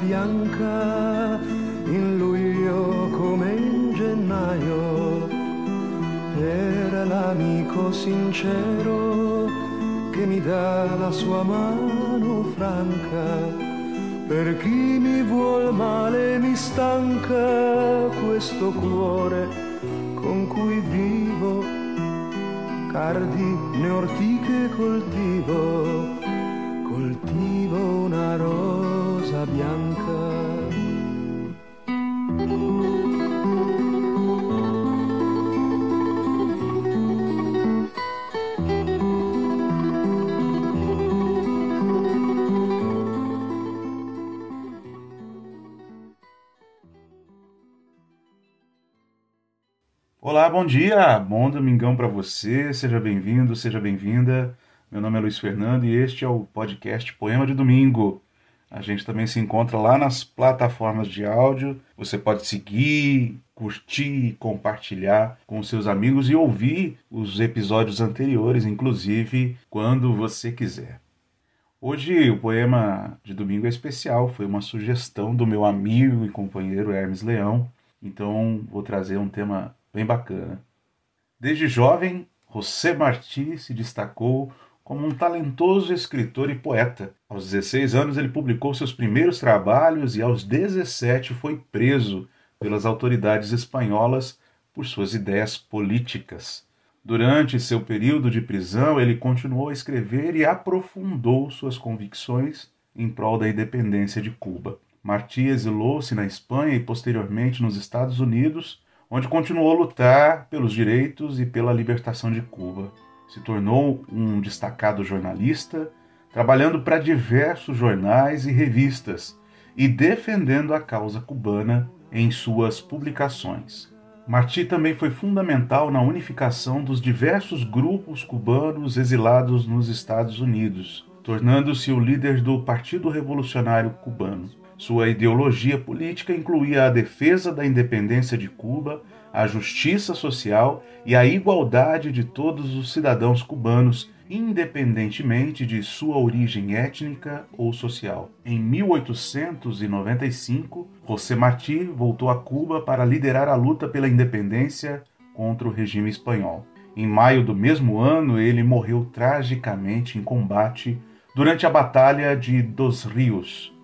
bianca in luglio come in gennaio. Era l'amico sincero che mi dà la sua mano franca. Per chi mi vuol male mi stanca questo cuore con cui vivo, cardi né ortiche coltivo coltivo una rosa Olá, bom dia, bom domingão para você, seja bem-vindo, seja bem-vinda. Meu nome é Luiz Fernando e este é o podcast Poema de Domingo. A gente também se encontra lá nas plataformas de áudio. Você pode seguir, curtir, compartilhar com seus amigos e ouvir os episódios anteriores, inclusive quando você quiser. Hoje o poema de domingo é especial, foi uma sugestão do meu amigo e companheiro Hermes Leão, então vou trazer um tema bem bacana. Desde jovem, José Martí se destacou como um talentoso escritor e poeta. Aos 16 anos, ele publicou seus primeiros trabalhos e, aos 17, foi preso pelas autoridades espanholas por suas ideias políticas. Durante seu período de prisão, ele continuou a escrever e aprofundou suas convicções em prol da independência de Cuba. Martí exilou-se na Espanha e posteriormente nos Estados Unidos, onde continuou a lutar pelos direitos e pela libertação de Cuba se tornou um destacado jornalista, trabalhando para diversos jornais e revistas e defendendo a causa cubana em suas publicações. Martí também foi fundamental na unificação dos diversos grupos cubanos exilados nos Estados Unidos, tornando-se o líder do Partido Revolucionário Cubano. Sua ideologia política incluía a defesa da independência de Cuba a justiça social e a igualdade de todos os cidadãos cubanos, independentemente de sua origem étnica ou social. Em 1895, José Martí voltou a Cuba para liderar a luta pela independência contra o regime espanhol. Em maio do mesmo ano, ele morreu tragicamente em combate durante a Batalha de Dos Rios.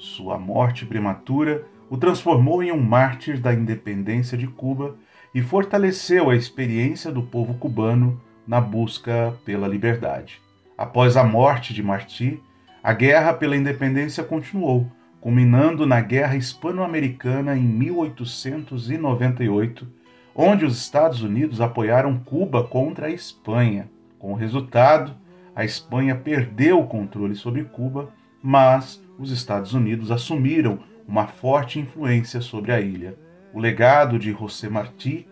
Sua morte prematura o transformou em um mártir da independência de Cuba e fortaleceu a experiência do povo cubano na busca pela liberdade. Após a morte de Martí, a guerra pela independência continuou, culminando na Guerra Hispano-Americana em 1898, onde os Estados Unidos apoiaram Cuba contra a Espanha. Com o resultado, a Espanha perdeu o controle sobre Cuba, mas os Estados Unidos assumiram uma forte influência sobre a ilha. O legado de José Martí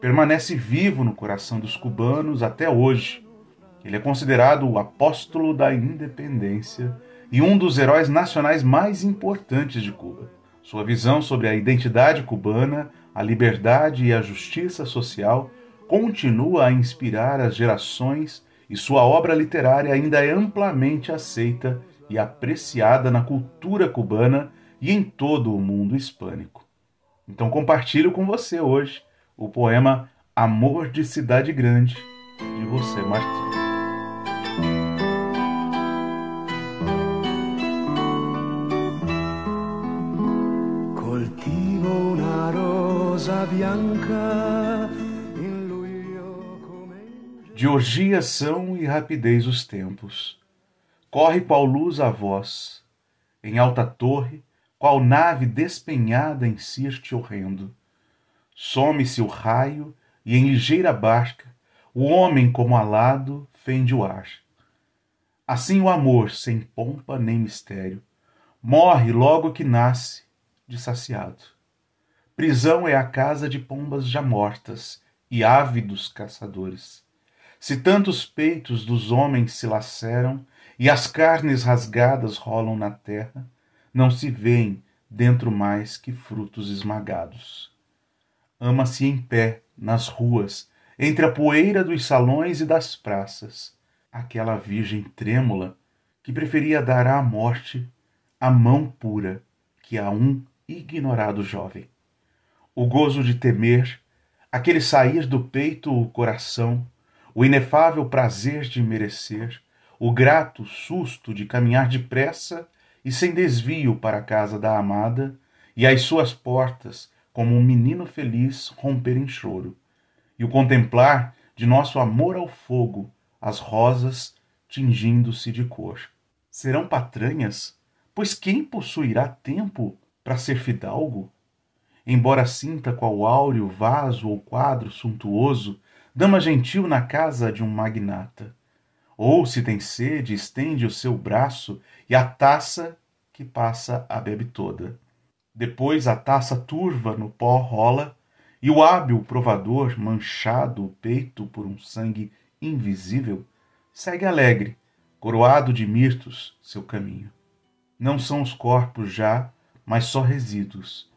permanece vivo no coração dos cubanos até hoje. Ele é considerado o apóstolo da independência e um dos heróis nacionais mais importantes de Cuba. Sua visão sobre a identidade cubana, a liberdade e a justiça social continua a inspirar as gerações e sua obra literária ainda é amplamente aceita e apreciada na cultura cubana e em todo o mundo hispânico. Então compartilho com você hoje o poema Amor de Cidade Grande, de você, Martim. Coltivo una rosa bianca De são e rapidez os tempos. Corre qual luz a voz, em alta torre, qual nave despenhada em cirte horrendo. Some-se o raio, e em ligeira barca, o homem como alado fende o ar. Assim o amor, sem pompa nem mistério, morre logo que nasce, de saciado. Prisão é a casa de pombas já mortas e ávidos caçadores. Se tantos peitos dos homens se laceram e as carnes rasgadas rolam na terra, não se vêem dentro mais que frutos esmagados. Ama-se em pé, nas ruas, entre a poeira dos salões e das praças, aquela virgem trêmula que preferia dar à morte a mão pura que a um ignorado jovem. O gozo de temer, aquele sair do peito o coração, o inefável prazer de merecer, o grato susto de caminhar depressa e sem desvio para a casa da amada e as suas portas, como um menino feliz, romper em choro, e o contemplar de nosso amor ao fogo as rosas tingindo-se de cor. Serão patranhas, pois quem possuirá tempo para ser fidalgo? Embora sinta qual áureo vaso ou quadro suntuoso, dama gentil na casa de um magnata. Ou, se tem sede, estende o seu braço e a taça que passa a bebe toda. Depois a taça turva no pó rola e o hábil provador, manchado o peito por um sangue invisível, segue alegre, coroado de mirtos, seu caminho. Não são os corpos já, mas só resíduos,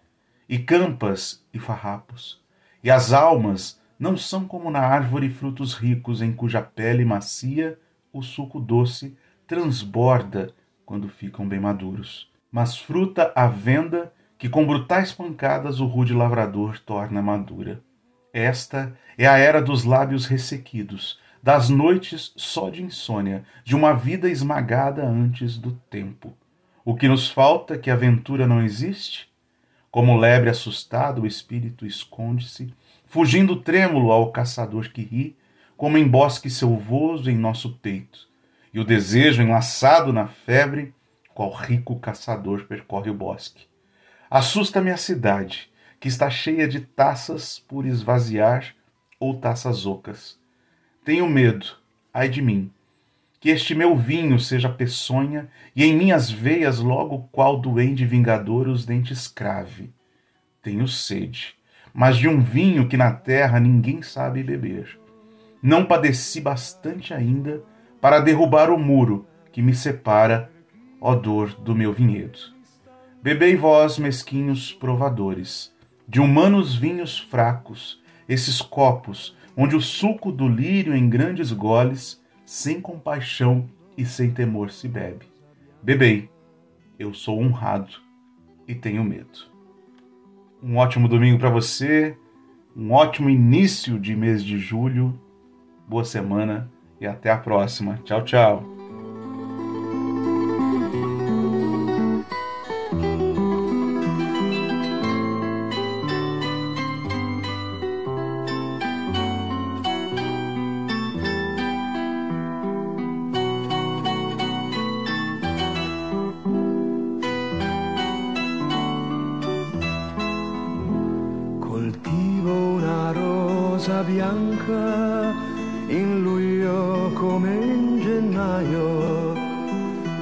e campas e farrapos, e as almas não são como na árvore frutos ricos em cuja pele macia o suco doce transborda quando ficam bem maduros, mas fruta à venda que com brutais pancadas o rude lavrador torna madura. Esta é a era dos lábios ressequidos, das noites só de insônia, de uma vida esmagada antes do tempo. O que nos falta que a aventura não existe? Como lebre assustado, o espírito esconde-se, fugindo trêmulo ao caçador que ri, como em bosque selvoso em nosso peito. E o desejo, enlaçado na febre, qual rico caçador percorre o bosque. Assusta-me a cidade, que está cheia de taças por esvaziar ou taças ocas. Tenho medo, ai de mim, que este meu vinho seja peçonha e em minhas veias logo qual duende vingador os dentes crave. Tenho sede, mas de um vinho que na terra ninguém sabe beber. Não padeci bastante ainda para derrubar o muro que me separa, ó dor do meu vinhedo. Bebei vós, mesquinhos provadores, de humanos vinhos fracos, esses copos, onde o suco do lírio em grandes goles, sem compaixão e sem temor se bebe. Bebei, eu sou honrado e tenho medo. Um ótimo domingo para você, um ótimo início de mês de julho, boa semana e até a próxima. Tchau, tchau.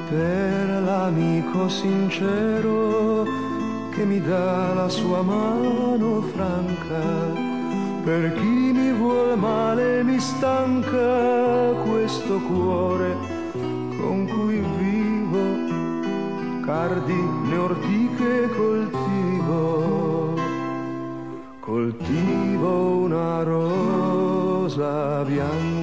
Per l'amico sincero che mi dà la sua mano franca. Per chi mi vuol male mi stanca questo cuore con cui vivo. Cardi le ortiche coltivo coltivo una rosa bianca